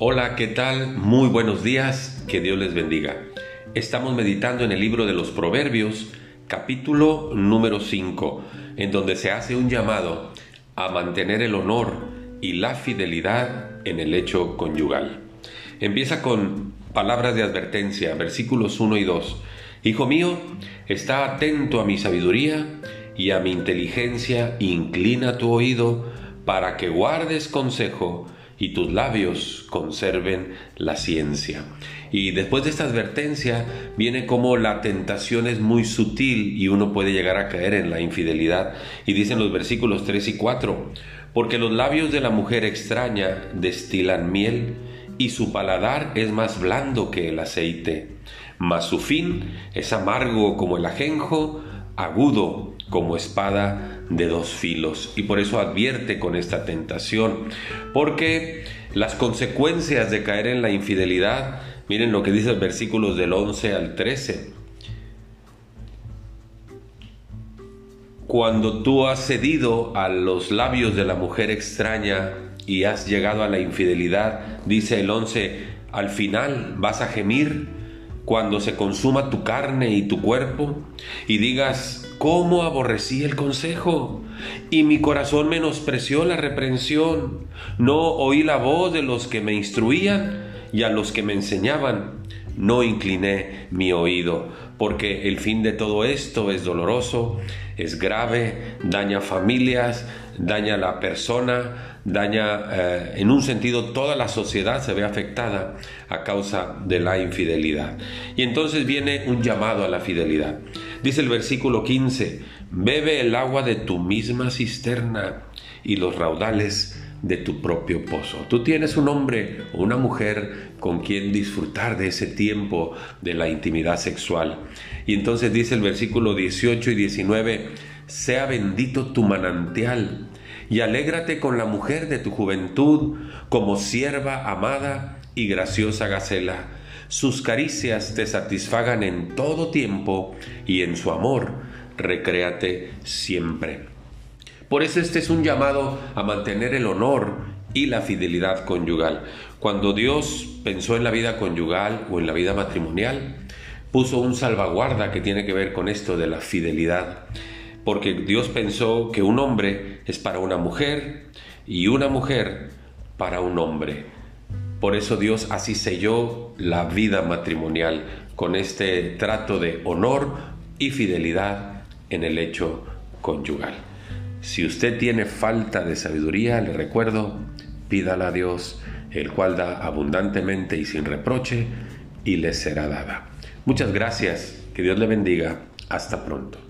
Hola, ¿qué tal? Muy buenos días, que Dios les bendiga. Estamos meditando en el libro de los Proverbios, capítulo número 5, en donde se hace un llamado a mantener el honor y la fidelidad en el hecho conyugal. Empieza con palabras de advertencia, versículos 1 y 2. Hijo mío, está atento a mi sabiduría y a mi inteligencia, inclina tu oído para que guardes consejo y tus labios conserven la ciencia. Y después de esta advertencia viene como la tentación es muy sutil y uno puede llegar a caer en la infidelidad. Y dicen los versículos 3 y 4, porque los labios de la mujer extraña destilan miel y su paladar es más blando que el aceite, mas su fin es amargo como el ajenjo, agudo como espada de dos filos. Y por eso advierte con esta tentación, porque las consecuencias de caer en la infidelidad, miren lo que dice el versículos del 11 al 13. Cuando tú has cedido a los labios de la mujer extraña y has llegado a la infidelidad, dice el 11, al final vas a gemir cuando se consuma tu carne y tu cuerpo y digas, ¿cómo aborrecí el consejo? Y mi corazón menospreció la reprensión. No oí la voz de los que me instruían y a los que me enseñaban. No incliné mi oído, porque el fin de todo esto es doloroso, es grave, daña familias, daña a la persona, daña eh, en un sentido toda la sociedad se ve afectada a causa de la infidelidad. Y entonces viene un llamado a la fidelidad. Dice el versículo 15, bebe el agua de tu misma cisterna y los raudales de tu propio pozo. Tú tienes un hombre o una mujer con quien disfrutar de ese tiempo de la intimidad sexual. Y entonces dice el versículo 18 y 19, sea bendito tu manantial y alégrate con la mujer de tu juventud como sierva amada y graciosa gacela. Sus caricias te satisfagan en todo tiempo y en su amor recréate siempre. Por eso este es un llamado a mantener el honor y la fidelidad conyugal. Cuando Dios pensó en la vida conyugal o en la vida matrimonial, puso un salvaguarda que tiene que ver con esto de la fidelidad porque Dios pensó que un hombre es para una mujer y una mujer para un hombre. Por eso Dios así selló la vida matrimonial con este trato de honor y fidelidad en el hecho conyugal. Si usted tiene falta de sabiduría, le recuerdo, pídala a Dios, el cual da abundantemente y sin reproche, y le será dada. Muchas gracias, que Dios le bendiga, hasta pronto.